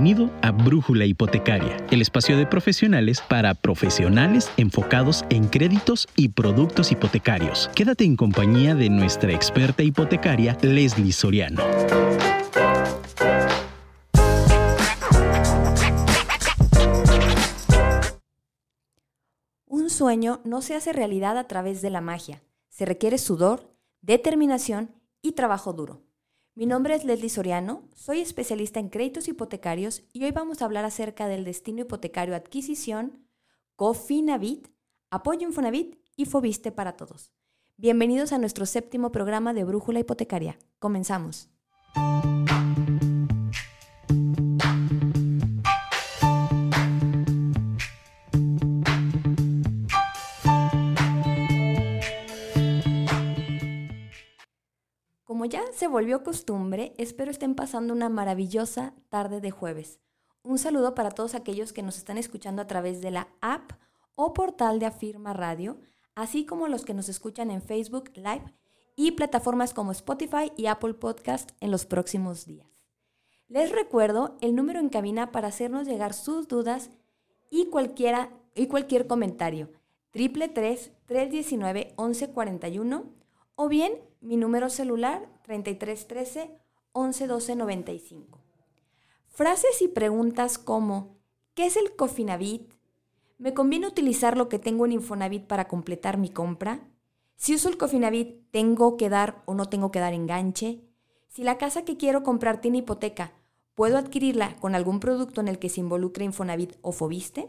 Bienvenido a Brújula Hipotecaria, el espacio de profesionales para profesionales enfocados en créditos y productos hipotecarios. Quédate en compañía de nuestra experta hipotecaria, Leslie Soriano. Un sueño no se hace realidad a través de la magia. Se requiere sudor, determinación y trabajo duro. Mi nombre es Leslie Soriano, soy especialista en créditos hipotecarios y hoy vamos a hablar acerca del destino hipotecario adquisición, Cofinavit, apoyo Infonavit y Fobiste para todos. Bienvenidos a nuestro séptimo programa de Brújula Hipotecaria. Comenzamos. Como ya se volvió costumbre, espero estén pasando una maravillosa tarde de jueves. Un saludo para todos aquellos que nos están escuchando a través de la app o portal de Afirma Radio, así como los que nos escuchan en Facebook Live y plataformas como Spotify y Apple Podcast en los próximos días. Les recuerdo el número en cabina para hacernos llegar sus dudas y, cualquiera, y cualquier comentario. Triple 319 1141 o bien mi número celular 3313 111295. Frases y preguntas como ¿qué es el Cofinavit? ¿Me conviene utilizar lo que tengo en Infonavit para completar mi compra? Si uso el Cofinavit, ¿tengo que dar o no tengo que dar enganche? Si la casa que quiero comprar tiene hipoteca, ¿puedo adquirirla con algún producto en el que se involucre Infonavit o Fobiste?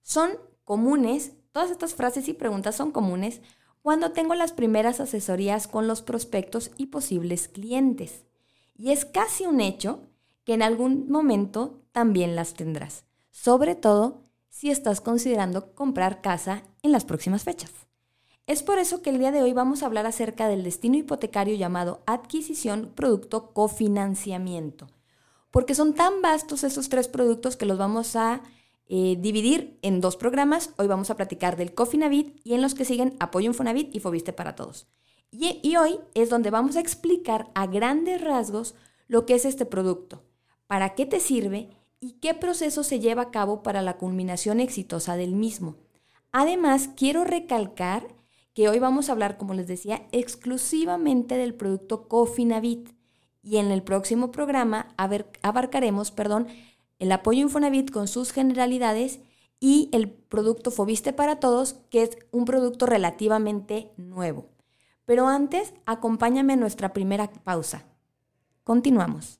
Son comunes, todas estas frases y preguntas son comunes cuando tengo las primeras asesorías con los prospectos y posibles clientes. Y es casi un hecho que en algún momento también las tendrás, sobre todo si estás considerando comprar casa en las próximas fechas. Es por eso que el día de hoy vamos a hablar acerca del destino hipotecario llamado adquisición producto cofinanciamiento, porque son tan vastos esos tres productos que los vamos a eh, dividir en dos programas. Hoy vamos a platicar del Cofinavit y en los que siguen Apoyo Infonavit y Fobiste para Todos. Y, y hoy es donde vamos a explicar a grandes rasgos lo que es este producto, para qué te sirve y qué proceso se lleva a cabo para la culminación exitosa del mismo. Además, quiero recalcar que hoy vamos a hablar, como les decía, exclusivamente del producto Cofinavit y en el próximo programa abarcaremos, perdón, el apoyo Infonavit con sus generalidades y el producto Fobiste para Todos, que es un producto relativamente nuevo. Pero antes, acompáñame a nuestra primera pausa. Continuamos.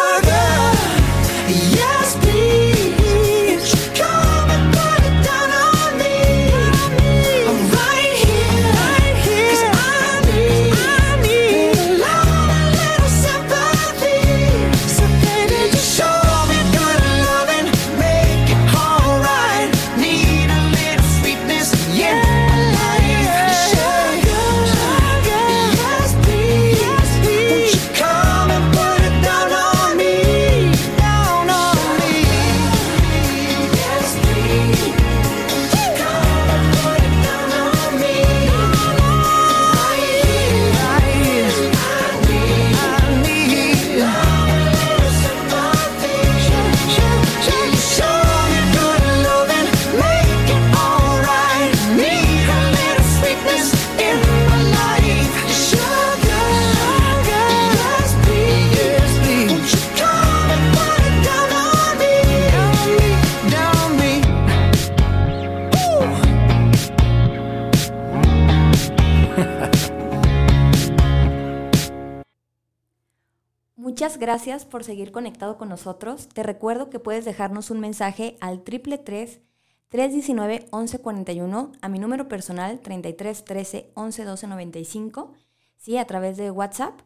Muchas gracias por seguir conectado con nosotros. Te recuerdo que puedes dejarnos un mensaje al triple 319 1141 a mi número personal 33 13 11 12 95, sí, a través de WhatsApp.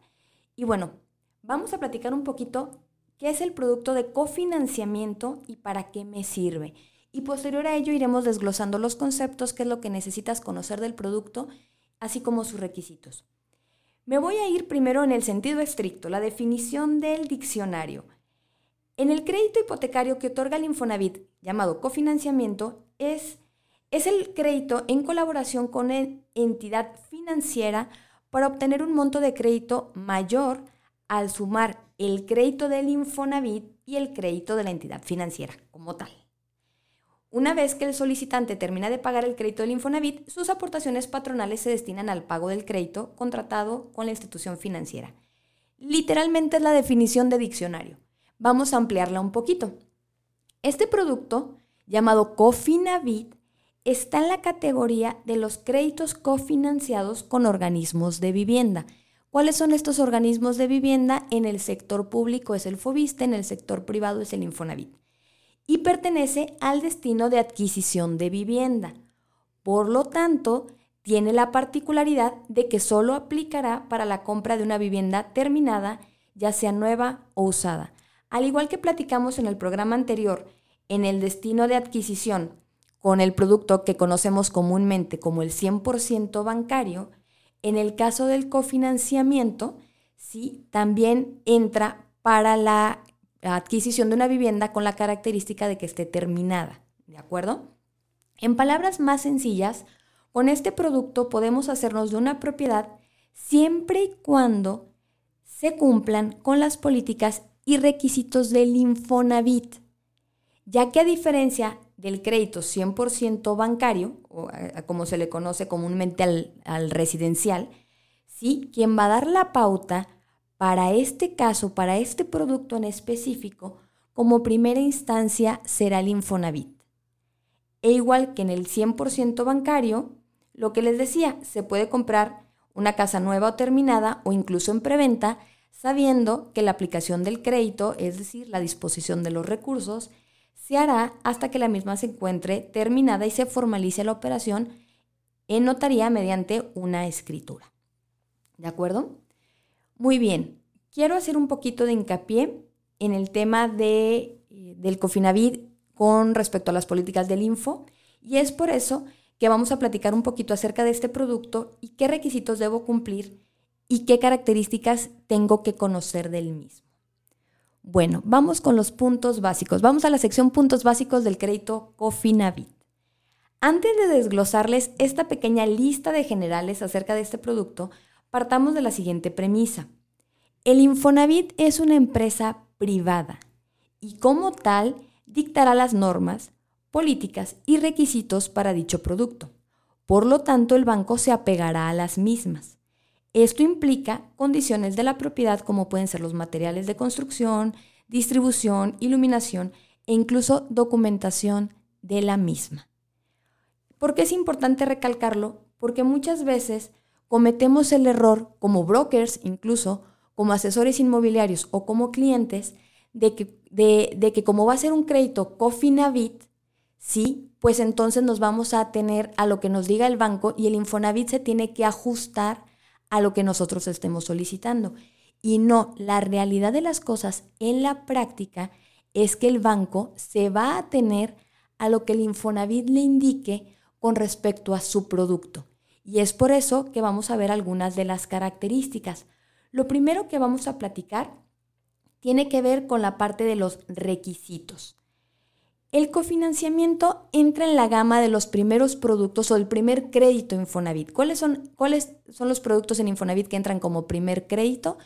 Y bueno, vamos a platicar un poquito qué es el producto de cofinanciamiento y para qué me sirve. Y posterior a ello iremos desglosando los conceptos, qué es lo que necesitas conocer del producto, así como sus requisitos. Me voy a ir primero en el sentido estricto, la definición del diccionario. En el crédito hipotecario que otorga el Infonavit, llamado cofinanciamiento, es, es el crédito en colaboración con una entidad financiera para obtener un monto de crédito mayor al sumar el crédito del Infonavit y el crédito de la entidad financiera como tal. Una vez que el solicitante termina de pagar el crédito del Infonavit, sus aportaciones patronales se destinan al pago del crédito contratado con la institución financiera. Literalmente es la definición de diccionario. Vamos a ampliarla un poquito. Este producto, llamado Cofinavit, está en la categoría de los créditos cofinanciados con organismos de vivienda. ¿Cuáles son estos organismos de vivienda? En el sector público es el FOBISTE, en el sector privado es el Infonavit y pertenece al destino de adquisición de vivienda. Por lo tanto, tiene la particularidad de que solo aplicará para la compra de una vivienda terminada, ya sea nueva o usada. Al igual que platicamos en el programa anterior, en el destino de adquisición con el producto que conocemos comúnmente como el 100% bancario, en el caso del cofinanciamiento, sí, también entra para la adquisición de una vivienda con la característica de que esté terminada, ¿de acuerdo? En palabras más sencillas, con este producto podemos hacernos de una propiedad siempre y cuando se cumplan con las políticas y requisitos del Infonavit, ya que a diferencia del crédito 100% bancario, o como se le conoce comúnmente al, al residencial, ¿sí? quien va a dar la pauta para este caso, para este producto en específico, como primera instancia será el Infonavit. E igual que en el 100% bancario, lo que les decía, se puede comprar una casa nueva o terminada o incluso en preventa, sabiendo que la aplicación del crédito, es decir, la disposición de los recursos, se hará hasta que la misma se encuentre terminada y se formalice la operación en notaría mediante una escritura. ¿De acuerdo? Muy bien, quiero hacer un poquito de hincapié en el tema de, eh, del Cofinavit con respecto a las políticas del Info y es por eso que vamos a platicar un poquito acerca de este producto y qué requisitos debo cumplir y qué características tengo que conocer del mismo. Bueno, vamos con los puntos básicos. Vamos a la sección puntos básicos del crédito Cofinavit. Antes de desglosarles esta pequeña lista de generales acerca de este producto, partamos de la siguiente premisa. El Infonavit es una empresa privada y como tal dictará las normas, políticas y requisitos para dicho producto. Por lo tanto, el banco se apegará a las mismas. Esto implica condiciones de la propiedad como pueden ser los materiales de construcción, distribución, iluminación e incluso documentación de la misma. ¿Por qué es importante recalcarlo? Porque muchas veces cometemos el error, como brokers incluso, como asesores inmobiliarios o como clientes, de que, de, que como va a ser un crédito Cofinavit, sí, pues entonces nos vamos a tener a lo que nos diga el banco y el Infonavit se tiene que ajustar a lo que nosotros estemos solicitando. Y no, la realidad de las cosas en la práctica es que el banco se va a tener a lo que el Infonavit le indique con respecto a su producto. Y es por eso que vamos a ver algunas de las características. Lo primero que vamos a platicar tiene que ver con la parte de los requisitos. El cofinanciamiento entra en la gama de los primeros productos o el primer crédito Infonavit. ¿Cuáles son, ¿Cuáles son los productos en Infonavit que entran como primer crédito?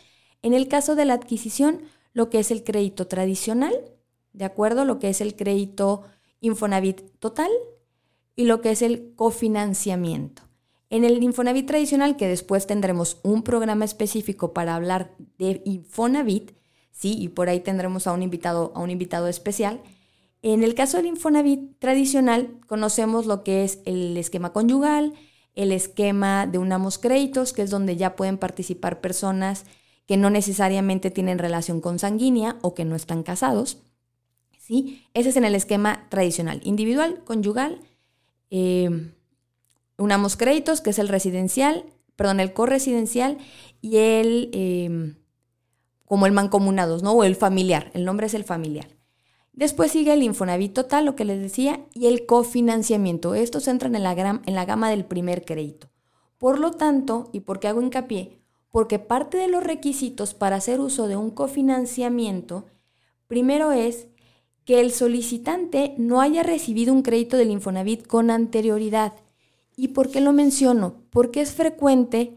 En el caso de la adquisición, lo que es el crédito tradicional, ¿de acuerdo? Lo que es el crédito Infonavit total y lo que es el cofinanciamiento. En el Infonavit tradicional, que después tendremos un programa específico para hablar de Infonavit, sí, y por ahí tendremos a un invitado, a un invitado especial. En el caso del Infonavit tradicional, conocemos lo que es el esquema conyugal, el esquema de unamos créditos, que es donde ya pueden participar personas que no necesariamente tienen relación consanguínea o que no están casados. ¿sí? Ese es en el esquema tradicional, individual, conyugal, eh, unamos créditos, que es el residencial, perdón, el corresidencial y el, em, como el mancomunados, ¿no? O el familiar, el nombre es el familiar. Después sigue el Infonavit total, lo que les decía, y el cofinanciamiento. Estos entran en la, en la gama del primer crédito. Por lo tanto, ¿y por qué hago hincapié? Porque parte de los requisitos para hacer uso de un cofinanciamiento, primero es que el solicitante no haya recibido un crédito del Infonavit con anterioridad. ¿Y por qué lo menciono? Porque es frecuente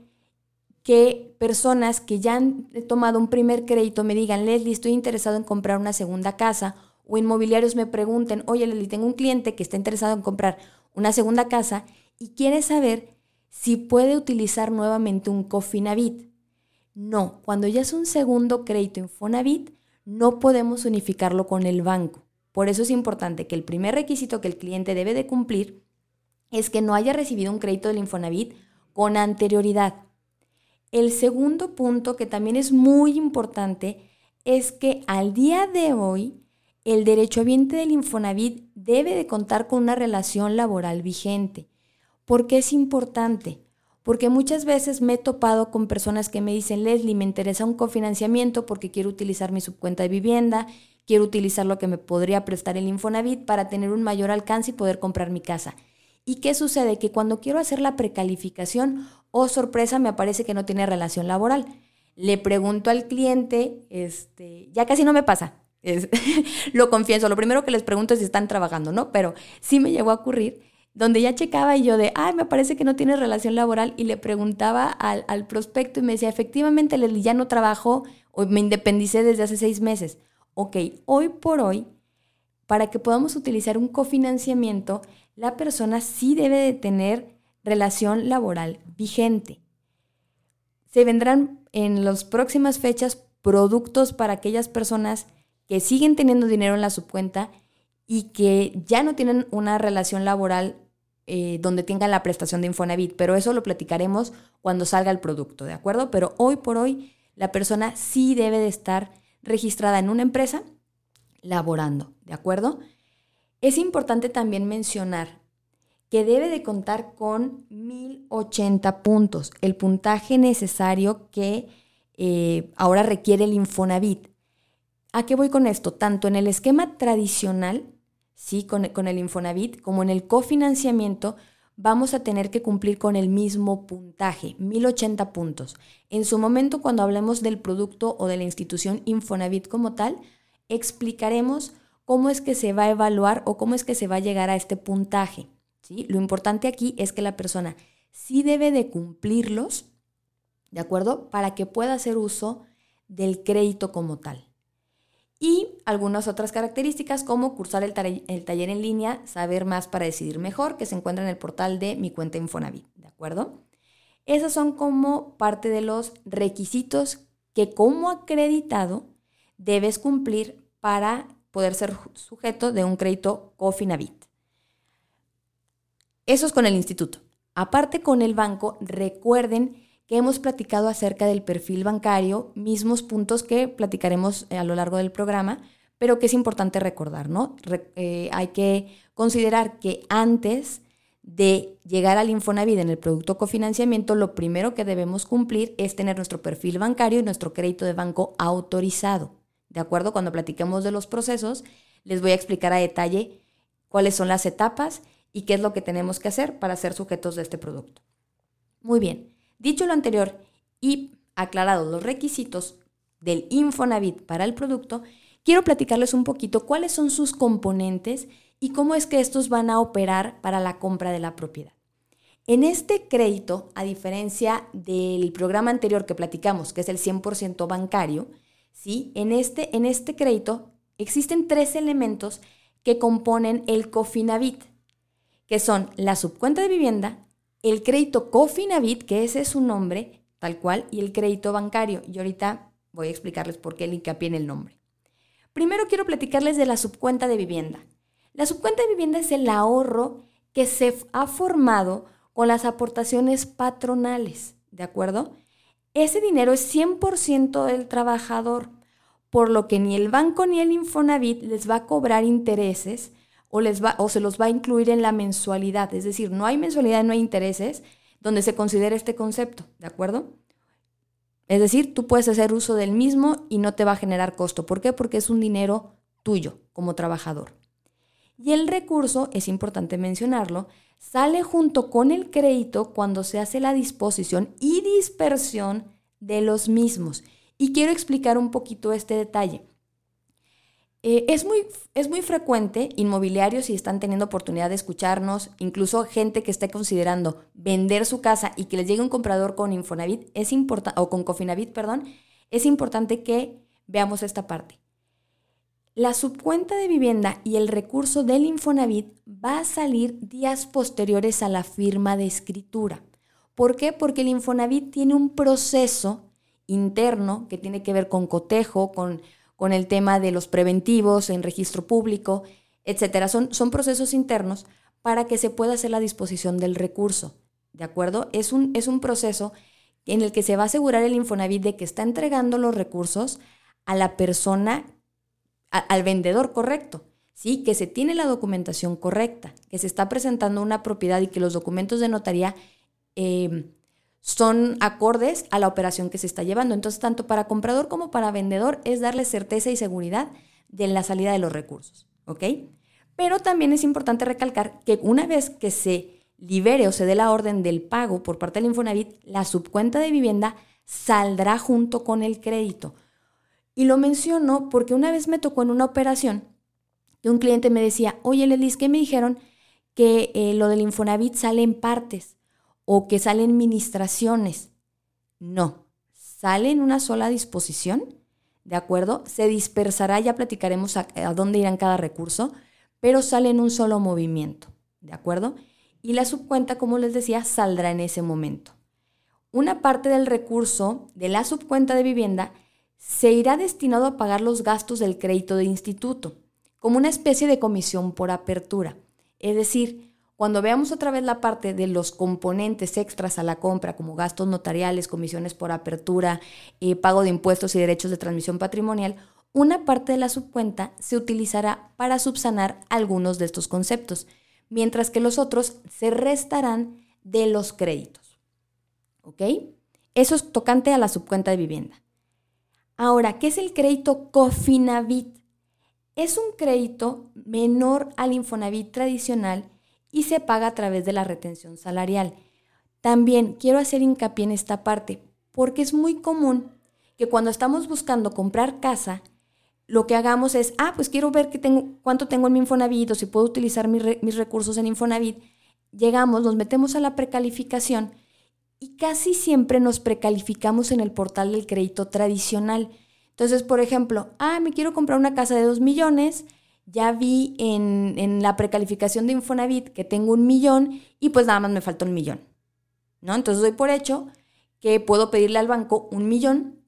que personas que ya han tomado un primer crédito me digan, Leslie, estoy interesado en comprar una segunda casa, o inmobiliarios me pregunten, oye Leslie, tengo un cliente que está interesado en comprar una segunda casa y quiere saber si puede utilizar nuevamente un Cofinavit. No, cuando ya es un segundo crédito Infonavit, no podemos unificarlo con el banco. Por eso es importante que el primer requisito que el cliente debe de cumplir es que no haya recibido un crédito del Infonavit con anterioridad. El segundo punto que también es muy importante es que al día de hoy el derechohabiente del Infonavit debe de contar con una relación laboral vigente. ¿Por qué es importante? Porque muchas veces me he topado con personas que me dicen, Leslie, me interesa un cofinanciamiento porque quiero utilizar mi subcuenta de vivienda, quiero utilizar lo que me podría prestar el Infonavit para tener un mayor alcance y poder comprar mi casa. ¿Y qué sucede? Que cuando quiero hacer la precalificación, oh sorpresa, me aparece que no tiene relación laboral. Le pregunto al cliente, este, ya casi no me pasa, lo confieso, lo primero que les pregunto es si están trabajando, ¿no? Pero sí me llegó a ocurrir donde ya checaba y yo de, ay, me parece que no tiene relación laboral y le preguntaba al, al prospecto y me decía, efectivamente, ya no trabajo o me independicé desde hace seis meses. Ok, hoy por hoy, para que podamos utilizar un cofinanciamiento, la persona sí debe de tener relación laboral vigente. Se vendrán en las próximas fechas productos para aquellas personas que siguen teniendo dinero en la subcuenta y que ya no tienen una relación laboral eh, donde tengan la prestación de Infonavit, pero eso lo platicaremos cuando salga el producto, ¿de acuerdo? Pero hoy por hoy la persona sí debe de estar registrada en una empresa laborando, ¿de acuerdo? Es importante también mencionar que debe de contar con 1080 puntos, el puntaje necesario que eh, ahora requiere el Infonavit. ¿A qué voy con esto? Tanto en el esquema tradicional, sí, con, con el Infonavit, como en el cofinanciamiento, vamos a tener que cumplir con el mismo puntaje, 1080 puntos. En su momento, cuando hablemos del producto o de la institución Infonavit como tal, explicaremos cómo es que se va a evaluar o cómo es que se va a llegar a este puntaje. Lo importante aquí es que la persona sí debe de cumplirlos, ¿de acuerdo? Para que pueda hacer uso del crédito como tal. Y algunas otras características como cursar el, taller en línea, saber más para decidir mejor, que se encuentra en el portal de mi cuenta Infonavit, ¿de acuerdo? Esos son como parte de los requisitos que como acreditado debes cumplir para poder ser sujeto de un crédito Cofinavit. Eso es con el instituto. Aparte con el banco, recuerden que hemos platicado acerca del perfil bancario, mismos puntos que platicaremos eh, a lo largo del programa, pero que es importante recordar, ¿no? Eh, hay que considerar que antes de llegar al Infonavit en el producto cofinanciamiento, lo primero que debemos cumplir es tener nuestro perfil bancario y nuestro crédito de banco autorizado. ¿De acuerdo? Cuando platiquemos de los procesos, les voy a explicar a detalle cuáles son las etapas y qué es lo que tenemos que hacer para ser sujetos de este producto. Muy bien. Dicho lo anterior y aclarados los requisitos del Infonavit para el producto, quiero platicarles un poquito cuáles son sus componentes y cómo es que estos van a operar para la compra de la propiedad. En este crédito, a diferencia del programa anterior que platicamos, que es el 100% bancario, ¿sí? en, este, en este crédito existen tres elementos que componen el Cofinavit, que son la subcuenta de vivienda, el crédito Cofinavit, que ese es su nombre, tal cual, y el crédito bancario. Y ahorita voy a explicarles por qué el hincapié en el nombre. Primero quiero platicarles de la subcuenta de vivienda. La subcuenta de vivienda es el ahorro que se ha formado con las aportaciones patronales, ¿de acuerdo? Ese dinero es 100% del trabajador, por lo que ni el banco ni el Infonavit les va a cobrar intereses o, les va, o se los va a incluir en la mensualidad. Es decir, no hay mensualidad, no hay intereses donde se considere este concepto, ¿de acuerdo? Es decir, tú puedes hacer uso del mismo y no te va a generar costo. ¿Por qué? Porque es un dinero tuyo como trabajador. Y el recurso, es importante mencionarlo, sale junto con el crédito cuando se hace la disposición y dispersión de los mismos. Y quiero explicar un poquito este detalle. Eh, es, muy, es muy frecuente, inmobiliarios, si están teniendo oportunidad de escucharnos, incluso gente que esté considerando vender su casa y que les llegue un comprador con Infonavit, es o con Cofinavit, perdón, es importante que veamos esta parte. La subcuenta de vivienda y el recurso del Infonavit va a salir días posteriores a la firma de escritura. ¿Por qué? Porque el Infonavit tiene un proceso interno que tiene que ver con cotejo, con con el tema de los preventivos en registro público, etcétera. Son, son procesos internos para que se pueda hacer la disposición del recurso. ¿De acuerdo? Es un, es un proceso en el que se va a asegurar el Infonavit de que está entregando los recursos a la persona, al vendedor correcto, ¿sí? Que se tiene la documentación correcta, que se está presentando una propiedad y que los documentos de notaría eh, son acordes a la operación que se está llevando. Entonces, tanto para comprador como para vendedor es darle certeza y seguridad de la salida de los recursos. Pero también es importante recalcar que una vez que se libere o se dé la orden del pago por parte del Infonavit, la subcuenta de vivienda saldrá junto con el crédito. Y lo menciono porque una vez me tocó en una operación que un cliente me decía, oye Lelis, ¿qué me dijeron? Que eh, lo del Infonavit sale en partes o que salen ministraciones. No, sale en una sola disposición, ¿de acuerdo? Se dispersará, ya platicaremos a, dónde irán cada recurso, pero sale en un solo movimiento, ¿de acuerdo? Y la subcuenta, como les decía, saldrá en ese momento. Una parte del recurso de la subcuenta de vivienda se irá destinado a pagar los gastos del crédito de instituto, como una especie de comisión por apertura. Es decir, cuando veamos otra vez la parte de los componentes extras a la compra, como gastos notariales, comisiones por apertura, eh, pago de impuestos y derechos de transmisión patrimonial, una parte de la subcuenta se utilizará para subsanar algunos de estos conceptos, mientras que los otros se restarán de los créditos. ¿Ok? Eso es tocante a la subcuenta de vivienda. Ahora, ¿qué es el crédito Cofinavit? Es un crédito menor al Infonavit tradicional y se paga a través de la retención salarial. También quiero hacer hincapié en esta parte, porque es muy común que cuando estamos buscando comprar casa, lo que hagamos es, ah, pues quiero ver tengo, cuánto tengo en mi Infonavit o si puedo utilizar mis recursos en Infonavit. Llegamos, nos metemos a la precalificación y casi siempre nos precalificamos en el portal del crédito tradicional, Entonces, por ejemplo, ah, me quiero comprar una casa de 2 millones, ya vi en, en, la precalificación de Infonavit que tengo un millón y pues nada más me falta un millón. ¿No? Entonces doy por hecho que puedo pedirle al banco un millón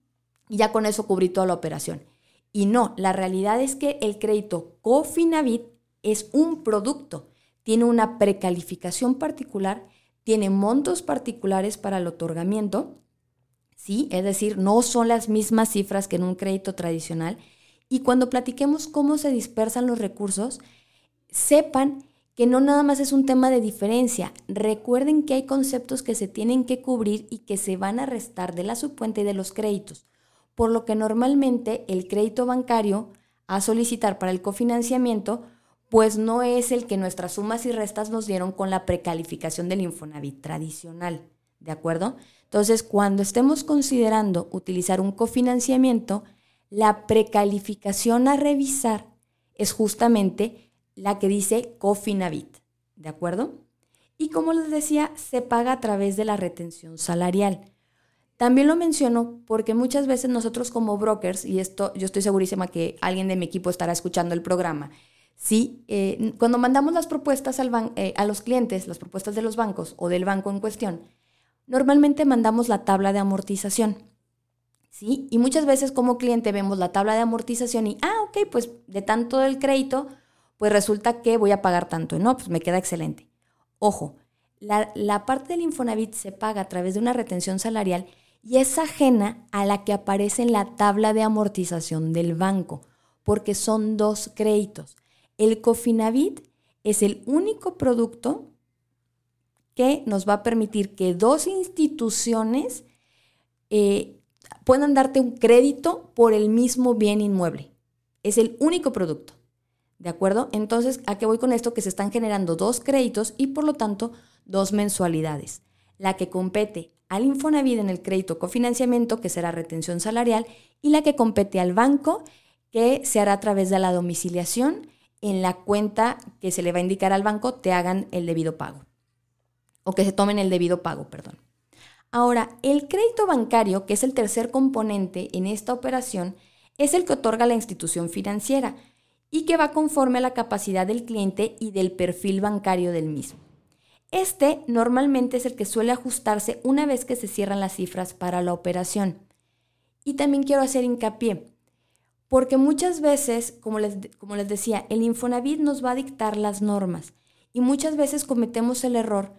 y ya con eso cubrí toda la operación. Y no, la realidad es que el crédito Cofinavit es un producto, tiene una precalificación particular, tiene montos particulares para el otorgamiento, ¿sí? Es decir, no son las mismas cifras que en un crédito tradicional. Y cuando platiquemos cómo se dispersan los recursos, sepan que no nada más es un tema de diferencia. Recuerden que hay conceptos que se tienen que cubrir y que se van a restar de la subcuenta y de los créditos, por lo que normalmente el crédito bancario a solicitar para el cofinanciamiento pues no es el que nuestras sumas y restas nos dieron con la precalificación del Infonavit tradicional, ¿de acuerdo? Entonces, cuando estemos considerando utilizar un cofinanciamiento, la precalificación a revisar es justamente la que dice Cofinavit, ¿de acuerdo? Y como les decía, se paga a través de la retención salarial. También lo menciono porque muchas veces nosotros como brokers, y esto yo estoy segurísima que alguien de mi equipo estará escuchando el programa, sí, eh, cuando mandamos las propuestas al eh, a los clientes, las propuestas de los bancos o del banco en cuestión, normalmente mandamos la tabla de amortización. ¿Sí? Y muchas veces como cliente vemos la tabla de amortización y, ah, ok, pues de tanto del crédito, pues resulta que voy a pagar tanto. No, pues me queda excelente. Ojo, la, parte del Infonavit se paga a través de una retención salarial y es ajena a la que aparece en la tabla de amortización del banco, porque son dos créditos. El Cofinavit es el único producto que nos va a permitir que dos instituciones eh, puedan darte un crédito por el mismo bien inmueble. Es el único producto. ¿De acuerdo? Entonces, ¿a qué voy con esto? Que se están generando dos créditos y por lo tanto dos mensualidades. La que compete al Infonavit en el crédito cofinanciamiento, que será retención salarial, y la que compete al banco, que se hará a través de la domiciliación en la cuenta que se le va a indicar al banco, te hagan el debido pago. O que se tomen el debido pago, perdón. Ahora, el crédito bancario, que es el tercer componente en esta operación, es el que otorga la institución financiera y que va conforme a la capacidad del cliente y del perfil bancario del mismo. Este normalmente es el que suele ajustarse una vez que se cierran las cifras para la operación. Y también quiero hacer hincapié, porque muchas veces, como les, como les decía, el Infonavit nos va a dictar las normas y muchas veces cometemos el error,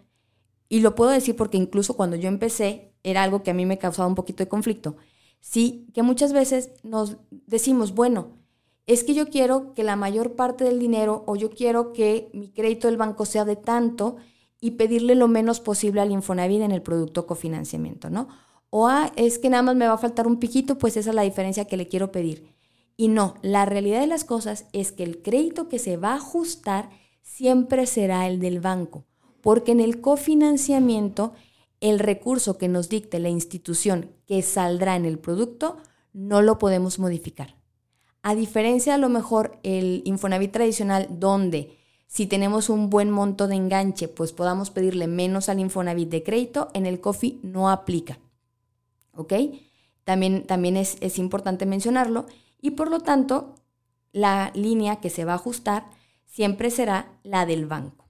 y lo puedo decir porque incluso cuando yo empecé era algo que a mí me causaba un poquito de conflicto, sí, que muchas veces nos decimos, bueno, es que yo quiero que la mayor parte del dinero o yo quiero que mi crédito del banco sea de tanto y pedirle lo menos posible al Infonavit en el producto cofinanciamiento, ¿no? O ah, es que nada más me va a faltar un piquito, pues esa es la diferencia que le quiero pedir. Y no, la realidad de las cosas es que el crédito que se va a ajustar siempre será el del banco, porque en el cofinanciamiento el recurso que nos dicte la institución que saldrá en el producto no lo podemos modificar. A diferencia a lo mejor el Infonavit tradicional donde si tenemos un buen monto de enganche, pues podamos pedirle menos al Infonavit de crédito, en el COFI no aplica. ¿Ok? También, también es, es importante mencionarlo y por lo tanto la línea que se va a ajustar siempre será la del banco.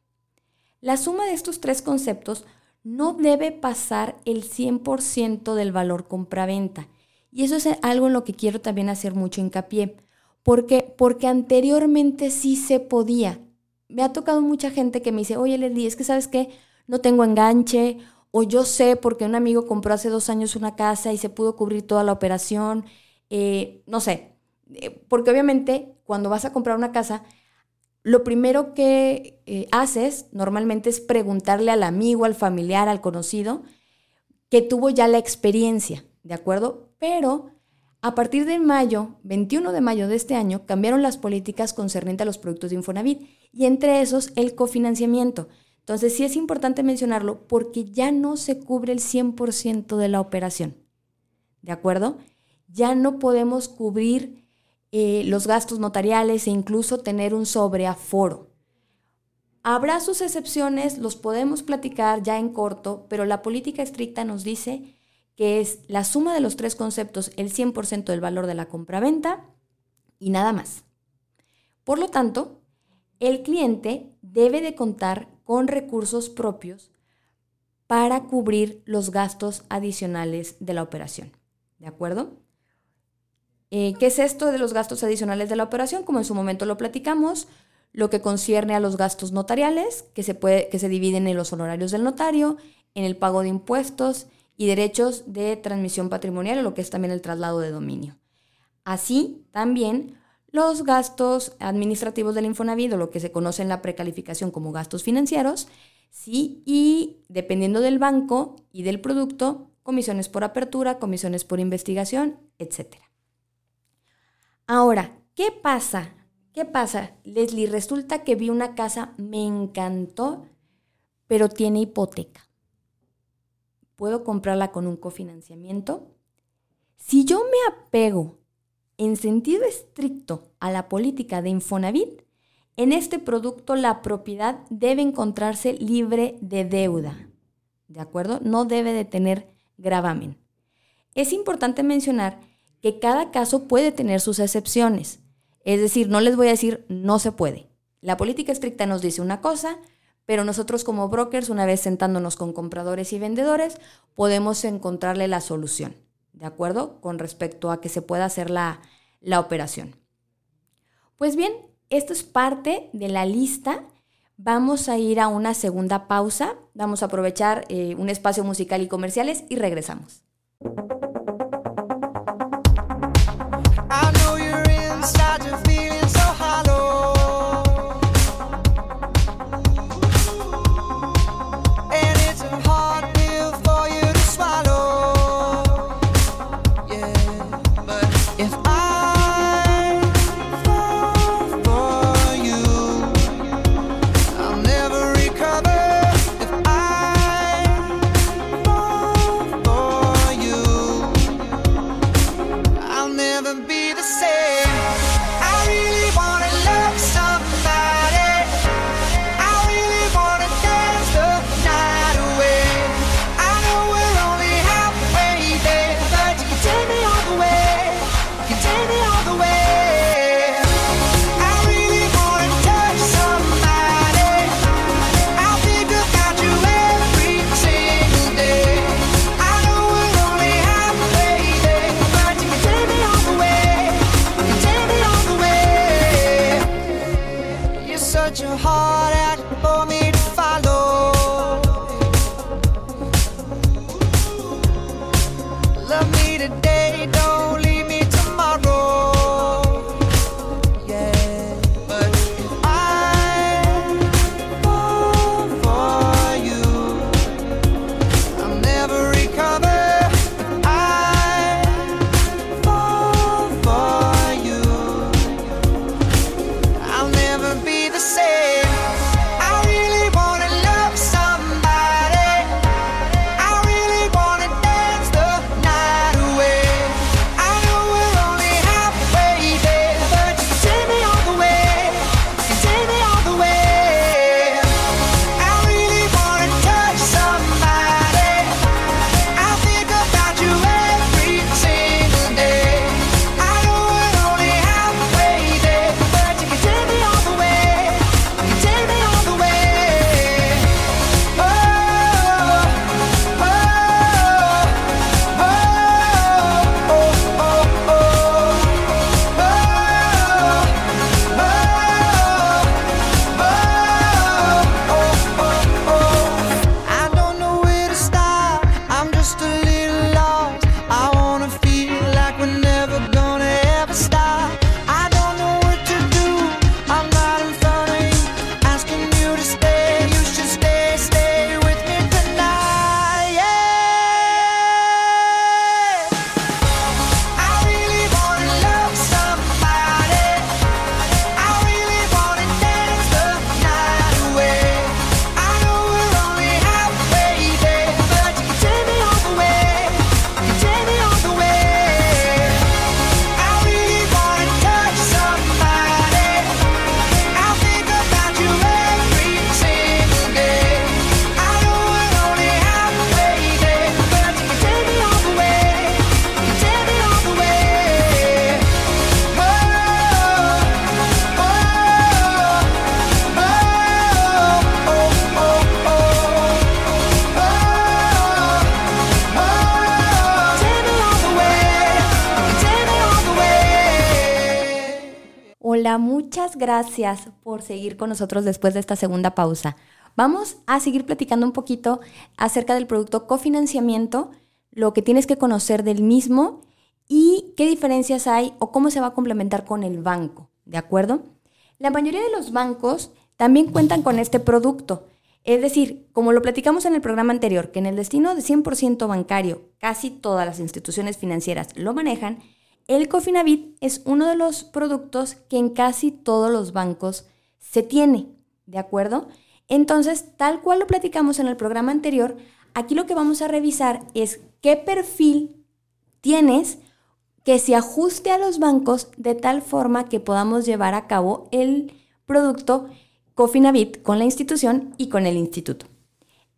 La suma de estos tres conceptos no debe pasar el 100% del valor compraventa. Y eso es algo en lo que quiero también hacer mucho hincapié. ¿Por qué? Porque anteriormente sí se podía. Me ha tocado mucha gente que me dice, oye Leslie, es que sabes qué, no tengo enganche, o yo sé porque un amigo compró hace dos años una casa y se pudo cubrir toda la operación, eh, no sé, porque obviamente cuando vas a comprar una casa, lo primero que eh, haces normalmente es preguntarle al amigo, al familiar, al conocido, que tuvo ya la experiencia, ¿de acuerdo? Pero a partir de mayo, 21 de mayo de este año, cambiaron las políticas concernientes a los productos de Infonavit y entre esos el cofinanciamiento. Entonces sí es importante mencionarlo porque ya no se cubre el 100% de la operación. ¿De acuerdo? Ya no podemos cubrir eh, los gastos notariales e incluso tener un sobreaforo. Habrá sus excepciones, los podemos platicar ya en corto, pero la política estricta nos dice que es la suma de los tres conceptos, el 100% del valor de la compraventa y nada más. Por lo tanto, el cliente debe de contar con recursos propios para cubrir los gastos adicionales de la operación. ¿De acuerdo? Eh, ¿Qué es esto de los gastos adicionales de la operación? Como en su momento lo platicamos, lo que concierne a los gastos notariales, que se, puede, que se dividen en los honorarios del notario, en el pago de impuestos y derechos de transmisión patrimonial, lo que es también el traslado de dominio. Así, también los gastos administrativos del Infonavit, lo que se conoce en la precalificación como gastos financieros, sí, y dependiendo del banco y del producto, comisiones por apertura, comisiones por investigación, etc. Ahora, ¿qué pasa? ¿Qué pasa? Leslie, resulta que vi una casa, me encantó, pero tiene hipoteca. ¿Puedo comprarla con un cofinanciamiento? Si yo me apego en sentido estricto a la política de Infonavit, en este producto la propiedad debe encontrarse libre de deuda. ¿De acuerdo? No debe de tener gravamen. Es importante mencionar que cada caso puede tener sus excepciones. Es decir, no les voy a decir no se puede. La política estricta nos dice una cosa, pero nosotros como brokers, una vez sentándonos con compradores y vendedores, podemos encontrarle la solución. ¿de acuerdo? Con respecto a que se pueda hacer la, operación. Pues bien, esto es parte de la lista. Vamos a ir a una segunda pausa. Vamos a aprovechar eh, un espacio musical y comerciales y regresamos. started gracias por seguir con nosotros después de esta segunda pausa. Vamos a seguir platicando un poquito acerca del producto cofinanciamiento, lo que tienes que conocer del mismo y qué diferencias hay o cómo se va a complementar con el banco, ¿de acuerdo? La mayoría de los bancos también cuentan con este producto. Es decir, como lo platicamos en el programa anterior, que en el destino de 100% bancario casi todas las instituciones financieras lo manejan, el Cofinavit es uno de los productos que en casi todos los bancos se tiene, ¿de acuerdo? Entonces, tal cual lo platicamos en el programa anterior, aquí lo que vamos a revisar es qué perfil tienes que se ajuste a los bancos de tal forma que podamos llevar a cabo el producto Cofinavit con la institución y con el instituto.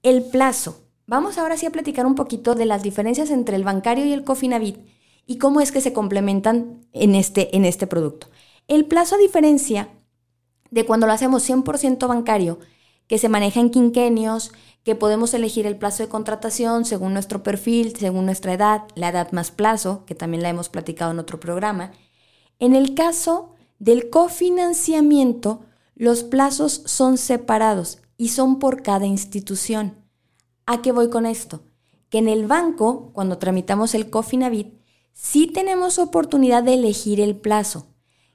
El plazo. Vamos ahora sí a platicar un poquito de las diferencias entre el bancario y el Cofinavit y cómo es que se complementan en este, en este producto. El plazo a diferencia de cuando lo hacemos 100% bancario que se maneja en quinquenios, que podemos elegir el plazo de contratación según nuestro perfil, según nuestra edad, la edad más plazo, que también la hemos platicado en otro programa. En el caso del cofinanciamiento, los plazos son separados y son por cada institución. ¿A qué voy con esto? Que en el banco, cuando tramitamos el Cofinavit, sí tenemos oportunidad de elegir el plazo,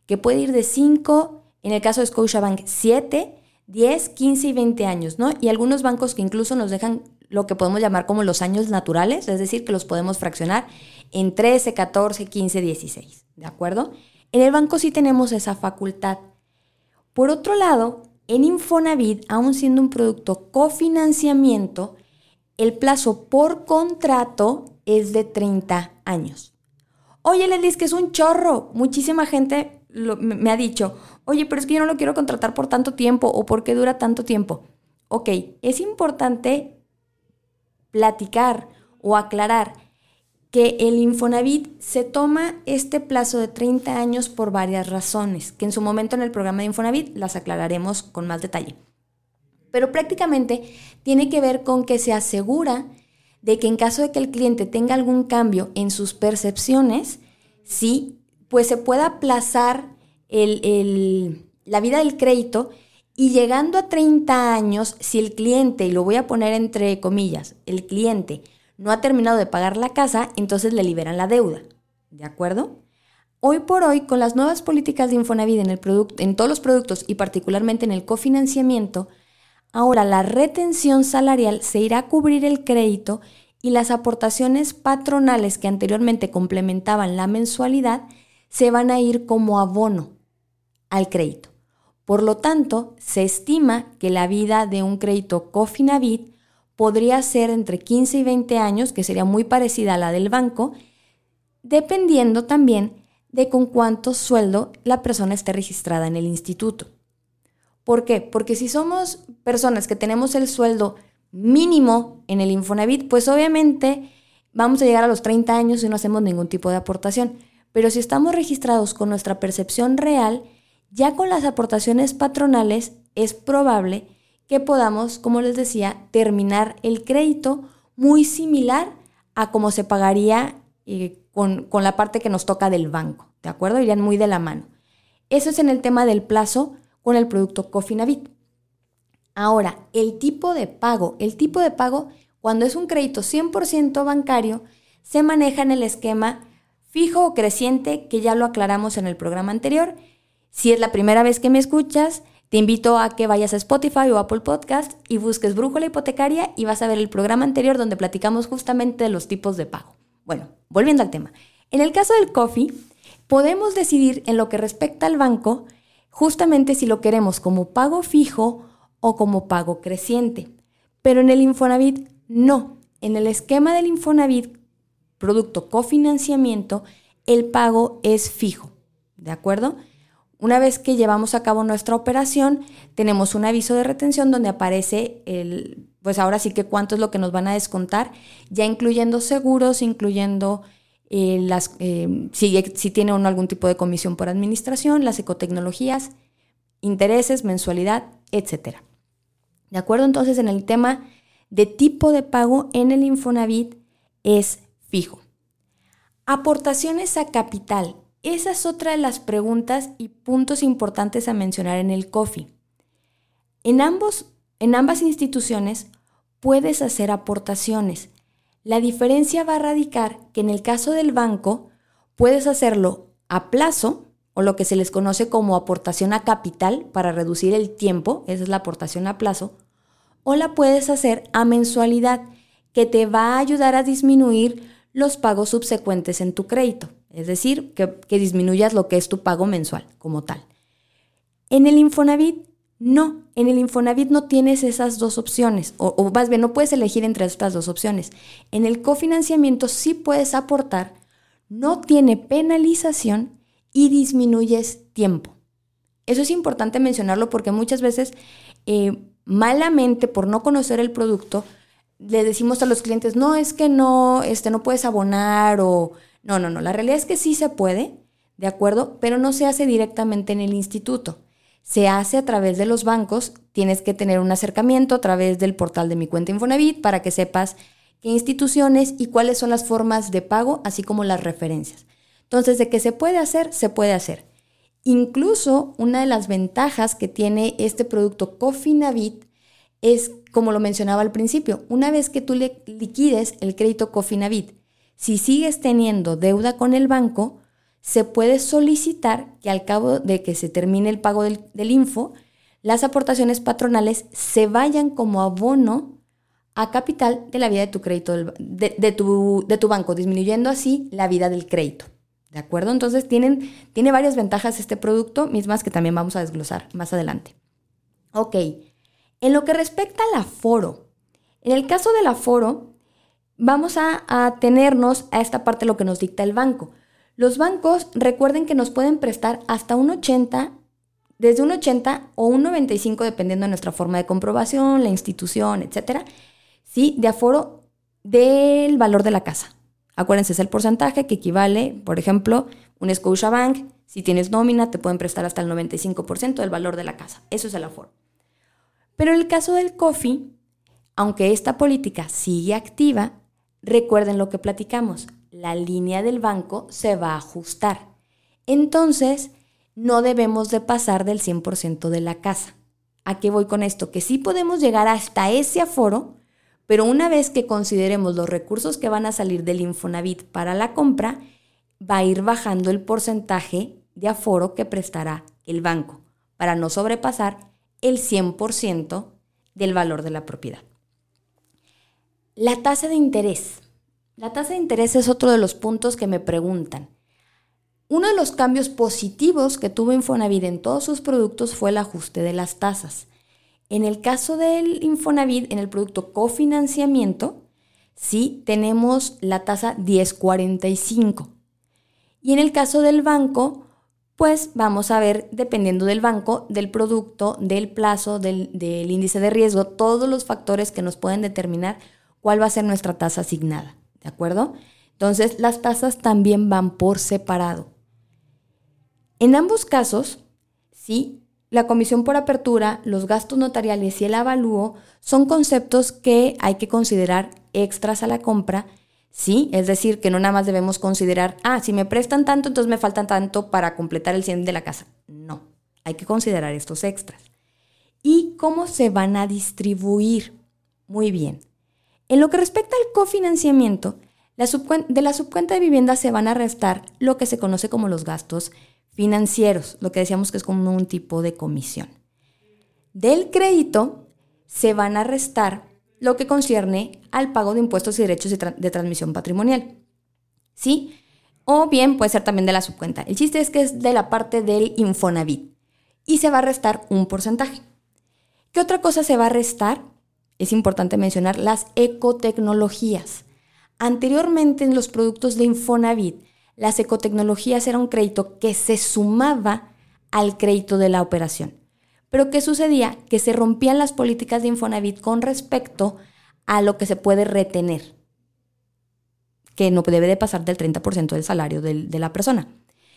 que puede ir de 5, en el caso de Scotiabank 7, 10, 15 y 20 años, ¿no? Y algunos bancos que incluso nos dejan lo que podemos llamar como los años naturales, es decir, que los podemos fraccionar en 13, 14, 15, 16, ¿de acuerdo? En el banco sí tenemos esa facultad. Por otro lado, en Infonavit, aún siendo un producto cofinanciamiento, el plazo por contrato es de 30 años. Oye, dices que es un chorro. Muchísima gente me ha dicho, oye, pero es que yo no lo quiero contratar por tanto tiempo o porque dura tanto tiempo. Ok, es importante platicar o aclarar que el Infonavit se toma este plazo de 30 años por varias razones, que en su momento en el programa de Infonavit las aclararemos con más detalle. Pero prácticamente tiene que ver con que se asegura de que en caso de que el cliente tenga algún cambio en sus percepciones, sí, pues se pueda aplazar la vida del crédito y llegando a 30 años, si el cliente, y lo voy a poner entre comillas, el cliente no ha terminado de pagar la casa, entonces le liberan la deuda. ¿De acuerdo? Hoy por hoy, con las nuevas políticas de Infonavit en, el en todos los productos y particularmente en el cofinanciamiento, ahora la retención salarial se irá a cubrir el crédito y las aportaciones patronales que anteriormente complementaban la mensualidad se van a ir como abono al crédito. Por lo tanto, se estima que la vida de un crédito Cofinavit podría ser entre 15 y 20 años, que sería muy parecida a la del banco, dependiendo también de con cuánto sueldo la persona esté registrada en el instituto. ¿Por qué? Porque si somos personas que tenemos el sueldo mínimo en el Infonavit, pues obviamente vamos a llegar a los 30 años y no hacemos ningún tipo de aportación. Pero si estamos registrados con nuestra percepción real, ya con las aportaciones patronales es probable que podamos, como les decía, terminar el crédito muy similar a como se pagaría eh, con, con la parte que nos toca del banco, ¿de acuerdo? Irían muy de la mano. Eso es en el tema del plazo con el producto Cofinavit. Ahora, el tipo de pago. El tipo de pago, cuando es un crédito 100% bancario, se maneja en el esquema fijo o creciente, que ya lo aclaramos en el programa anterior, si es la primera vez que me escuchas, te invito a que vayas a Spotify o Apple Podcast y busques Brújula Hipotecaria y vas a ver el programa anterior donde platicamos justamente de los tipos de pago. Bueno, volviendo al tema. En el caso del coffee, podemos decidir en lo que respecta al banco justamente si lo queremos como pago fijo o como pago creciente. Pero en el Infonavit no. En el esquema del Infonavit, producto cofinanciamiento, el pago es fijo. ¿De acuerdo? Una vez que llevamos a cabo nuestra operación, tenemos un aviso de retención donde aparece el, pues ahora sí que cuánto es lo que nos van a descontar, ya incluyendo seguros, incluyendo eh, las, eh, si, si tiene uno algún tipo de comisión por administración, las ecotecnologías, intereses, mensualidad, etc. ¿De acuerdo? Entonces, en el tema de tipo de pago en el Infonavit es fijo. Aportaciones a capital Esa es otra de las preguntas y puntos importantes a mencionar en el COFI. En, ambos, en ambas instituciones puedes hacer aportaciones. La diferencia va a radicar que en el caso del banco puedes hacerlo a plazo o lo que se les conoce como aportación a capital para reducir el tiempo, esa es la aportación a plazo, o la puedes hacer a mensualidad, que te va a ayudar a disminuir los pagos subsecuentes en tu crédito, es decir, que, disminuyas lo que es tu pago mensual como tal. En el Infonavit, no, en el Infonavit no tienes esas dos opciones, o, o más bien no puedes elegir entre estas dos opciones. En el cofinanciamiento sí puedes aportar, no tiene penalización y disminuyes tiempo. Eso es importante mencionarlo porque muchas veces eh, malamente por no conocer el producto le decimos a los clientes, no, es que no, este, no puedes abonar o... No, no, no, la realidad es que sí se puede, ¿de acuerdo? Pero no se hace directamente en el instituto. Se hace a través de los bancos, tienes que tener un acercamiento a través del portal de mi cuenta Infonavit para que sepas qué instituciones y cuáles son las formas de pago, así como las referencias. Entonces, de que se puede hacer, se puede hacer. Incluso una de las ventajas que tiene este producto Cofinavit es, como lo mencionaba al principio, una vez que tú le liquides el crédito Cofinavit, si sigues teniendo deuda con el banco, se puede solicitar que al cabo de que se termine el pago del, info, las aportaciones patronales se vayan como abono a capital de la vida de tu crédito, de, tu, de tu banco, disminuyendo así la vida del crédito. ¿De acuerdo? Entonces tienen, tiene varias ventajas este producto, mismas que también vamos a desglosar más adelante. Ok, en lo que respecta al aforo, en el caso del aforo, vamos a, a tenernos a esta parte lo que nos dicta el banco. Los bancos, recuerden que nos pueden prestar hasta un 80, desde un 80 o un 95, dependiendo de nuestra forma de comprobación, la institución, etcétera, ¿sí? de aforo del valor de la casa. Acuérdense, es el porcentaje que equivale, por ejemplo, un Bank, si tienes nómina, te pueden prestar hasta el 95% del valor de la casa. Eso es el aforo. Pero en el caso del COFI, aunque esta política sigue activa, recuerden lo que platicamos, la línea del banco se va a ajustar. Entonces, no debemos de pasar del 100% de la casa. ¿A qué voy con esto? Que sí podemos llegar hasta ese aforo, pero una vez que consideremos los recursos que van a salir del Infonavit para la compra, va a ir bajando el porcentaje de aforo que prestará el banco para no sobrepasar el 100% del valor de la propiedad. La tasa de interés. La tasa de interés es otro de los puntos que me preguntan. Uno de los cambios positivos que tuvo Infonavit en todos sus productos fue el ajuste de las tasas. En el caso del Infonavit, en el producto cofinanciamiento, sí tenemos la tasa 1045. Y en el caso del banco, pues vamos a ver, dependiendo del banco, del producto, del plazo, del, del, índice de riesgo, todos los factores que nos pueden determinar cuál va a ser nuestra tasa asignada. ¿De acuerdo? Entonces, las tasas también van por separado. En ambos casos, sí, la comisión por apertura, los gastos notariales y el avalúo son conceptos que hay que considerar extras a la compra, ¿sí? Es decir, que no nada más debemos considerar, ah, si me prestan tanto, entonces me faltan tanto para completar el 100 de la casa. No, hay que considerar estos extras. ¿Y cómo se van a distribuir? Muy bien. En lo que respecta al cofinanciamiento, de la subcuenta de vivienda se van a restar lo que se conoce como los gastos financieros, lo que decíamos que es como un tipo de comisión. Del crédito se van a restar lo que concierne al pago de impuestos y derechos de, transmisión patrimonial. ¿Sí? O bien puede ser también de la subcuenta. El chiste es que es de la parte del Infonavit y se va a restar un porcentaje. ¿Qué otra cosa se va a restar? Es importante mencionar las ecotecnologías. Anteriormente en los productos de Infonavit las ecotecnologías era un crédito que se sumaba al crédito de la operación. Pero ¿qué sucedía? Que se rompían las políticas de Infonavit con respecto a lo que se puede retener, que no debe de pasar del 30% del salario de la persona.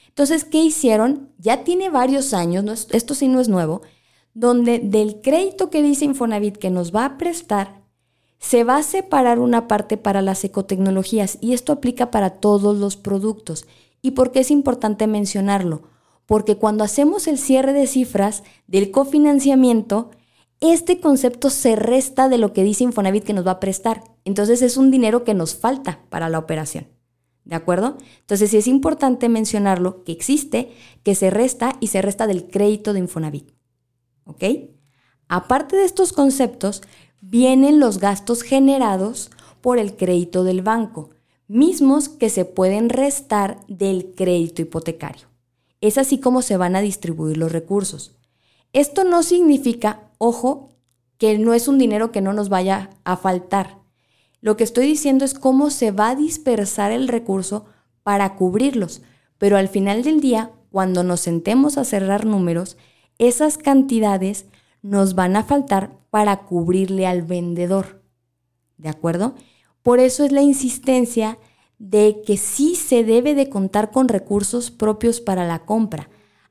Entonces, ¿qué hicieron? Ya tiene varios años, esto sí no es nuevo, donde del crédito que dice Infonavit que nos va a prestar, se va a separar una parte para las ecotecnologías y esto aplica para todos los productos, ¿Y por qué es importante mencionarlo? Porque cuando hacemos el cierre de cifras del cofinanciamiento, este concepto se resta de lo que dice Infonavit que nos va a prestar. Entonces es un dinero que nos falta para la operación. ¿De acuerdo? Entonces sí es importante mencionarlo, que existe, que se resta y se resta del crédito de Infonavit. ¿Ok? Aparte de estos conceptos, vienen los gastos generados por el crédito del banco, mismos que se pueden restar del crédito hipotecario. Es así como se van a distribuir los recursos. Esto no significa, ojo, que no es un dinero que no nos vaya a faltar. Lo que estoy diciendo es cómo se va a dispersar el recurso para cubrirlos. Pero al final del día, cuando nos sentemos a cerrar números, esas cantidades nos van a faltar para cubrirle al vendedor. ¿De acuerdo? Por eso es la insistencia de que sí se debe de contar con recursos propios para la compra,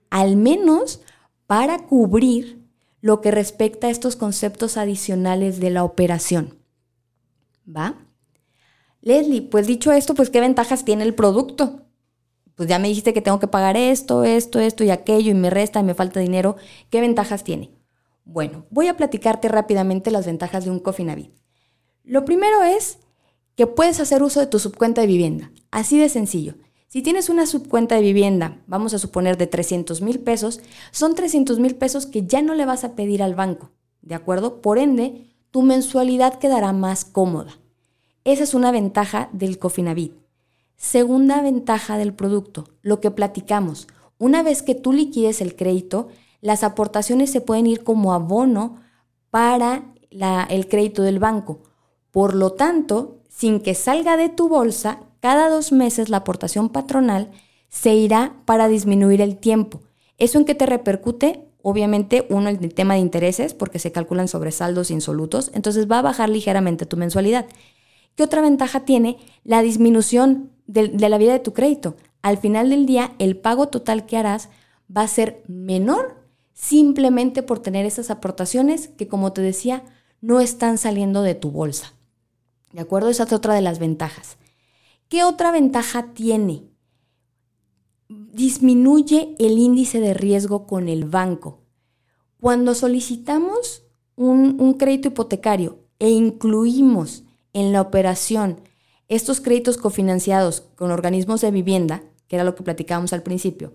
al menos para cubrir lo que respecta a estos conceptos adicionales de la operación. ¿Va? Leslie, pues dicho esto, pues qué ventajas tiene el producto. Pues ya me dijiste que tengo que pagar esto, esto, esto y aquello y me resta y me falta dinero. ¿Qué ventajas tiene? Bueno, voy a platicarte rápidamente las ventajas de un Cofinavit. Lo primero es que puedes hacer uso de tu subcuenta de vivienda. Así de sencillo. Si tienes una subcuenta de vivienda, vamos a suponer de 300 mil pesos, son 300 mil pesos que ya no le vas a pedir al banco. ¿De acuerdo? Por ende, tu mensualidad quedará más cómoda. Esa es una ventaja del Cofinavit. Segunda ventaja del producto, lo que platicamos. Una vez que tú liquides el crédito, las aportaciones se pueden ir como abono para el crédito del banco. Por lo tanto, sin que salga de tu bolsa, cada dos meses la aportación patronal se irá para disminuir el tiempo. ¿Eso en qué te repercute? Obviamente, uno, el tema de intereses, porque se calculan sobre saldos insolutos, entonces va a bajar ligeramente tu mensualidad. ¿Qué otra ventaja tiene? La disminución de, de la vida de tu crédito. Al final del día, el pago total que harás va a ser menor simplemente por tener esas aportaciones que, como te decía, no están saliendo de tu bolsa. ¿De acuerdo? Esa es otra de las ventajas. ¿Qué otra ventaja tiene? disminuye el índice de riesgo con el banco. Cuando solicitamos un, crédito hipotecario e incluimos en la operación estos créditos cofinanciados con organismos de vivienda, que era lo que platicábamos al principio,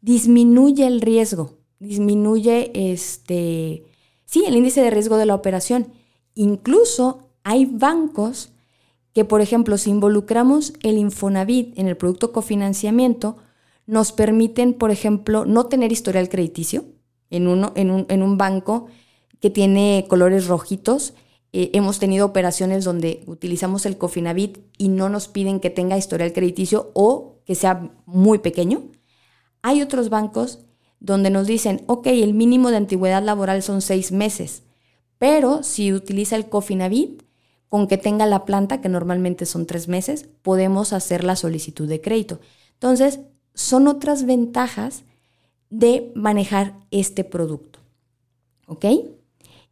disminuye el riesgo, disminuye este, sí, el índice de riesgo de la operación. Incluso hay bancos que, por ejemplo, si involucramos el Infonavit en el producto cofinanciamiento, nos permiten, por ejemplo, no tener historial crediticio en, uno, en, un, banco que tiene colores rojitos. Eh, hemos tenido operaciones donde utilizamos el Cofinavit y no nos piden que tenga historial crediticio o que sea muy pequeño. Hay otros bancos donde nos dicen, ok, el mínimo de antigüedad laboral son seis meses, pero si utiliza el Cofinavit, con que tenga la planta, que normalmente son tres meses, podemos hacer la solicitud de crédito. Entonces, son otras ventajas de manejar este producto. ¿Ok?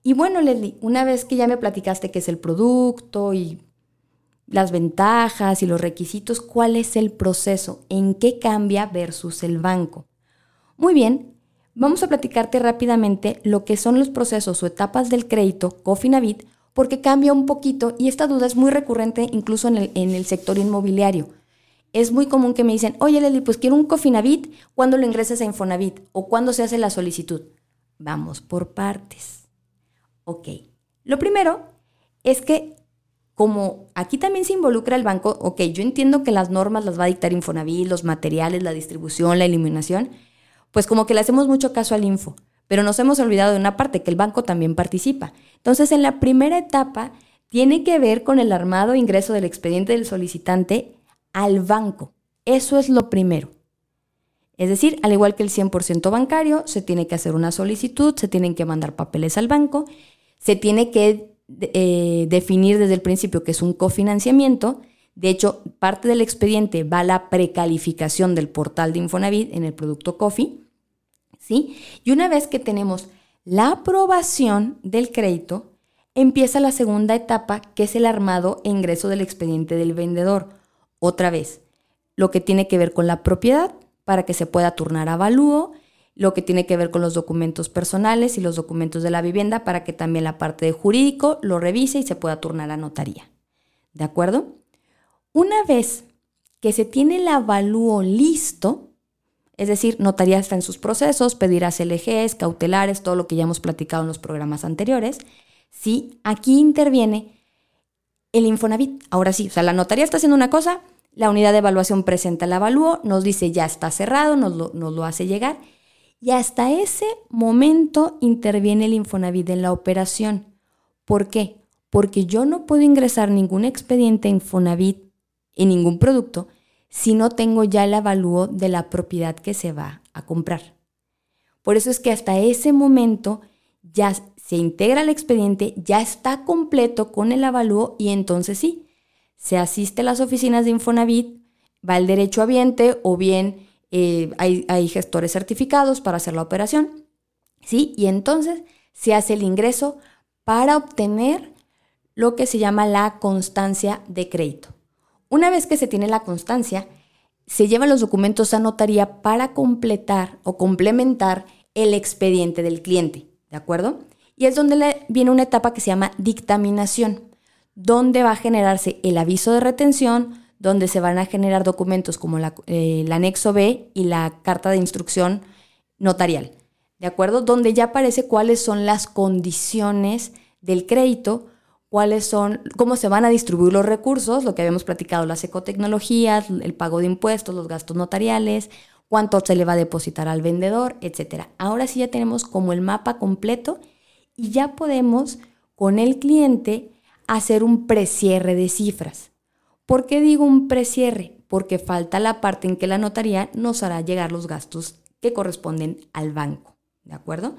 Y bueno, Leslie, una vez que ya me platicaste qué es el producto y las ventajas y los requisitos, ¿cuál es el proceso? ¿En qué cambia versus el banco? Muy bien, vamos a platicarte rápidamente lo que son los procesos o etapas del crédito Cofinavit, porque cambia un poquito y esta duda es muy recurrente incluso en el, en el sector inmobiliario es muy común que me dicen, oye Leli, pues quiero un Cofinavit, ¿cuándo lo ingresas a Infonavit? ¿O cuándo se hace la solicitud? Vamos por partes. Ok. Lo primero es que como aquí también se involucra el banco, ok, yo entiendo que las normas las va a dictar Infonavit, los materiales, la distribución, la eliminación, pues como que le hacemos mucho caso al info, pero nos hemos olvidado de una parte, que el banco también participa. Entonces, en la primera etapa tiene que ver con el armado ingreso del expediente del solicitante al banco. Eso es lo primero. Es decir, al igual que el 100% bancario, se tiene que hacer una solicitud, se tienen que mandar papeles al banco, se tiene que eh, definir desde el principio que es un cofinanciamiento. De hecho, parte del expediente va a la precalificación del portal de Infonavit en el producto Cofi. ¿sí? Y una vez que tenemos la aprobación del crédito, empieza la segunda etapa, que es el armado e ingreso del expediente del vendedor otra vez, lo que tiene que ver con la propiedad para que se pueda turnar avalúo, lo que tiene que ver con los documentos personales y los documentos de la vivienda para que también la parte de jurídico lo revise y se pueda turnar a notaría. ¿De acuerdo? Una vez que se tiene el avalúo listo, es decir, notaría está en sus procesos, pedirá CLGs, cautelares, todo lo que ya hemos platicado en los programas anteriores. Sí, aquí interviene el Infonavit. Ahora sí, o sea, la notaría está haciendo una cosa, la unidad de evaluación presenta el avalúo, nos dice ya está cerrado, nos lo, nos lo hace llegar. Y hasta ese momento interviene el Infonavit en la operación. ¿Por qué? Porque yo no puedo ingresar ningún expediente Infonavit en ningún producto si no tengo ya el avalúo de la propiedad que se va a comprar. Por eso es que hasta ese momento ya se integra el expediente, ya está completo con el avalúo y entonces sí, se asiste a las oficinas de Infonavit, va el derecho habiente o bien eh, hay, hay, gestores certificados para hacer la operación, ¿sí? Y entonces se hace el ingreso para obtener lo que se llama la constancia de crédito. Una vez que se tiene la constancia, se llevan los documentos a notaría para completar o complementar el expediente del cliente, ¿de acuerdo? Y es donde viene una etapa que se llama dictaminación, donde va a generarse el aviso de retención, donde se van a generar documentos como eh, el anexo B y la carta de instrucción notarial, ¿de acuerdo? Donde ya aparece cuáles son las condiciones del crédito, cuáles son, cómo se van a distribuir los recursos, lo que habíamos platicado, las ecotecnologías, el pago de impuestos, los gastos notariales, cuánto se le va a depositar al vendedor, etc. Ahora sí ya tenemos como el mapa completo y ya podemos con el cliente hacer un precierre de cifras. ¿Por qué digo un precierre? Porque falta la parte en que la notaría nos hará llegar los gastos que corresponden al banco, ¿de acuerdo?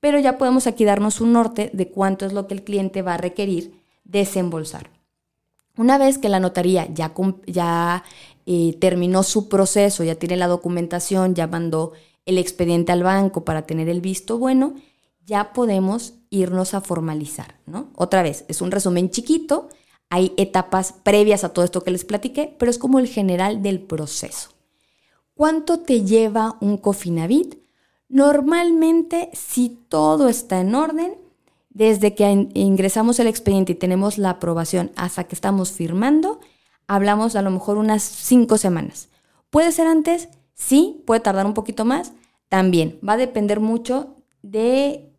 pero ya podemos aquí darnos un norte de cuánto es lo que el cliente va a requerir desembolsar. Una vez que la notaría ya, ya eh, terminó su proceso, ya tiene la documentación, ya mandó el expediente al banco para tener el visto bueno, ya podemos irnos a formalizar, ¿no? Otra vez, es un resumen chiquito, hay etapas previas a todo esto que les platiqué, pero es como el general del proceso. ¿Cuánto te lleva un Cofinavit? Normalmente, si todo está en orden, desde que ingresamos el expediente y tenemos la aprobación hasta que estamos firmando, hablamos a lo mejor unas cinco semanas. ¿Puede ser antes? Sí, puede tardar un poquito más. También va a depender mucho de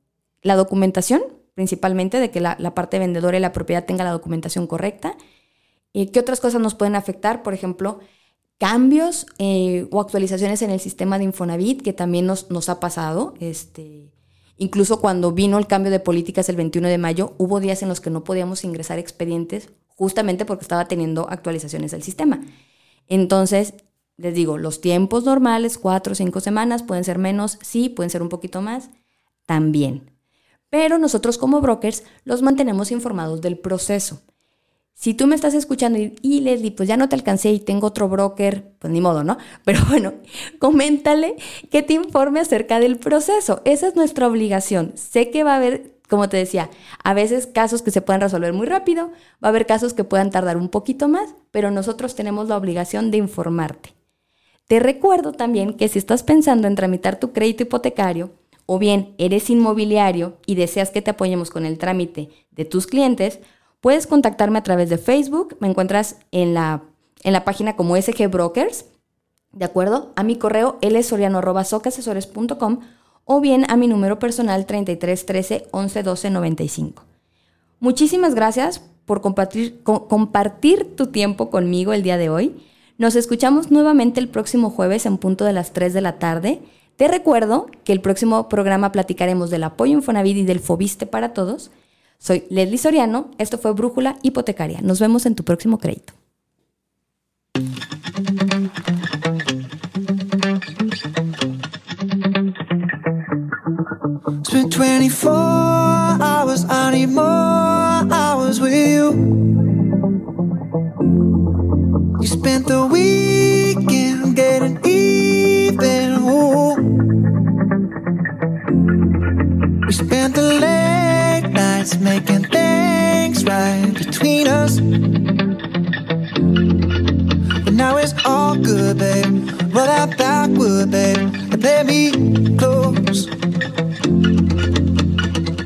la documentación, principalmente de que la, parte vendedora y la propiedad tenga la documentación correcta. Eh, ¿Qué otras cosas nos pueden afectar? Por ejemplo, cambios eh, o actualizaciones en el sistema de Infonavit, que también nos, nos ha pasado. Este, incluso cuando vino el cambio de políticas el 21 de mayo, hubo días en los que no podíamos ingresar expedientes justamente porque estaba teniendo actualizaciones del sistema. Entonces, les digo, los tiempos normales, cuatro o cinco semanas, pueden ser menos, sí, pueden ser un poquito más, también. Pero nosotros como brokers los mantenemos informados del proceso. Si tú me estás escuchando y, y, Leslie, pues ya no te alcancé y tengo otro broker, pues ni modo, ¿no? Pero bueno, coméntale que te informe acerca del proceso. Esa es nuestra obligación. Sé que va a haber, como te decía, a veces casos que se puedan resolver muy rápido, va a haber casos que puedan tardar un poquito más, pero nosotros tenemos la obligación de informarte. Te recuerdo también que si estás pensando en tramitar tu crédito hipotecario, o bien eres inmobiliario y deseas que te apoyemos con el trámite de tus clientes, Puedes contactarme a través de Facebook, me encuentras en la, en la página como SG Brokers, ¿de acuerdo? A mi correo lsoriano.socasesores.com o bien a mi número personal 3313 11 12 95. Muchísimas gracias por compartir, compartir tu tiempo conmigo el día de hoy. Nos escuchamos nuevamente el próximo jueves en punto de las 3 de la tarde. Te recuerdo que el próximo programa platicaremos del apoyo Infonavit y del Fobiste para todos. Soy Leslie Soriano, esto fue Brújula Hipotecaria. Nos vemos en tu próximo crédito. Spent 24 hours, I need more hours with you. You spent the weekend getting even. Ooh. We spent the late nights making things right between us. But now now it's all good, babe. Roll that backward, babe, and play me close.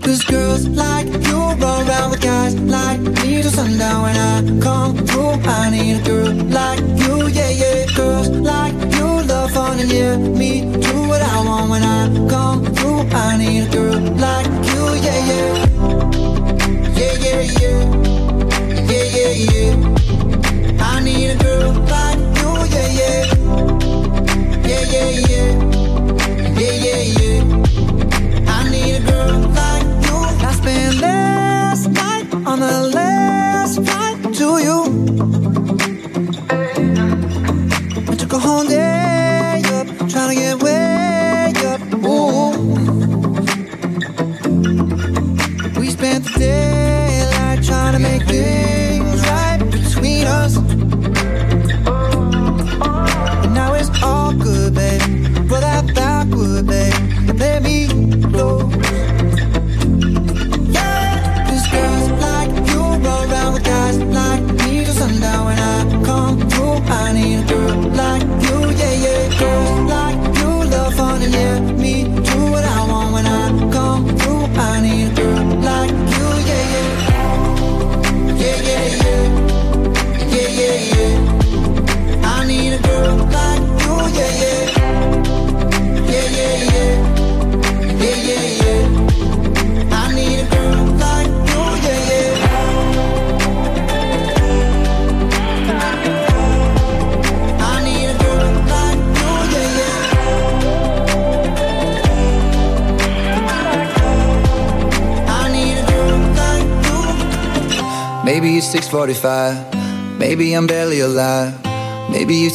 Cause girls like you run around with guys like me till sundown when I come through. I need a girl like you, yeah, yeah. Girls like you love fun and yeah, me do what I want when I come through. I need a girl like you, yeah, yeah. Yeah, yeah, yeah. Yeah, yeah, yeah. I need a girl like you, yeah, yeah. Yeah, yeah, yeah. Yeah, yeah, yeah.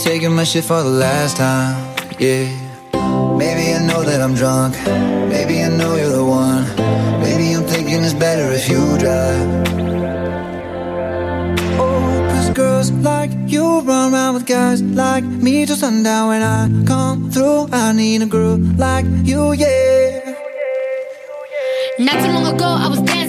Maybe my shit for the last time. Yeah. Maybe I know that I'm drunk. Maybe I know you're the one. Maybe I'm thinking it's better if you drive. Oh, cause girls like you run around with guys like me till sundown. When I come through, I need a girl like you, yeah. Not too long ago, I was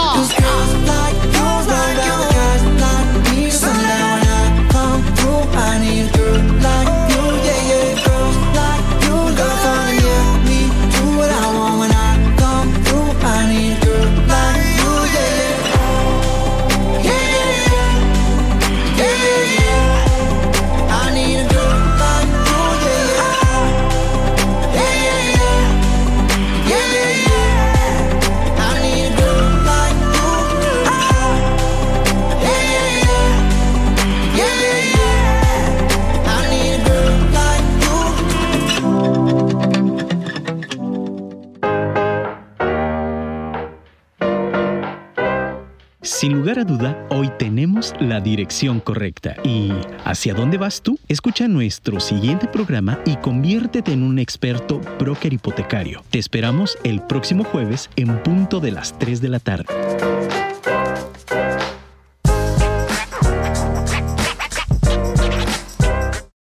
Paul. Hoy tenemos la dirección correcta. ¿Y hacia dónde vas tú? Escucha nuestro siguiente programa y conviértete en un experto broker hipotecario. Te esperamos el próximo jueves en punto de las 3 de la tarde.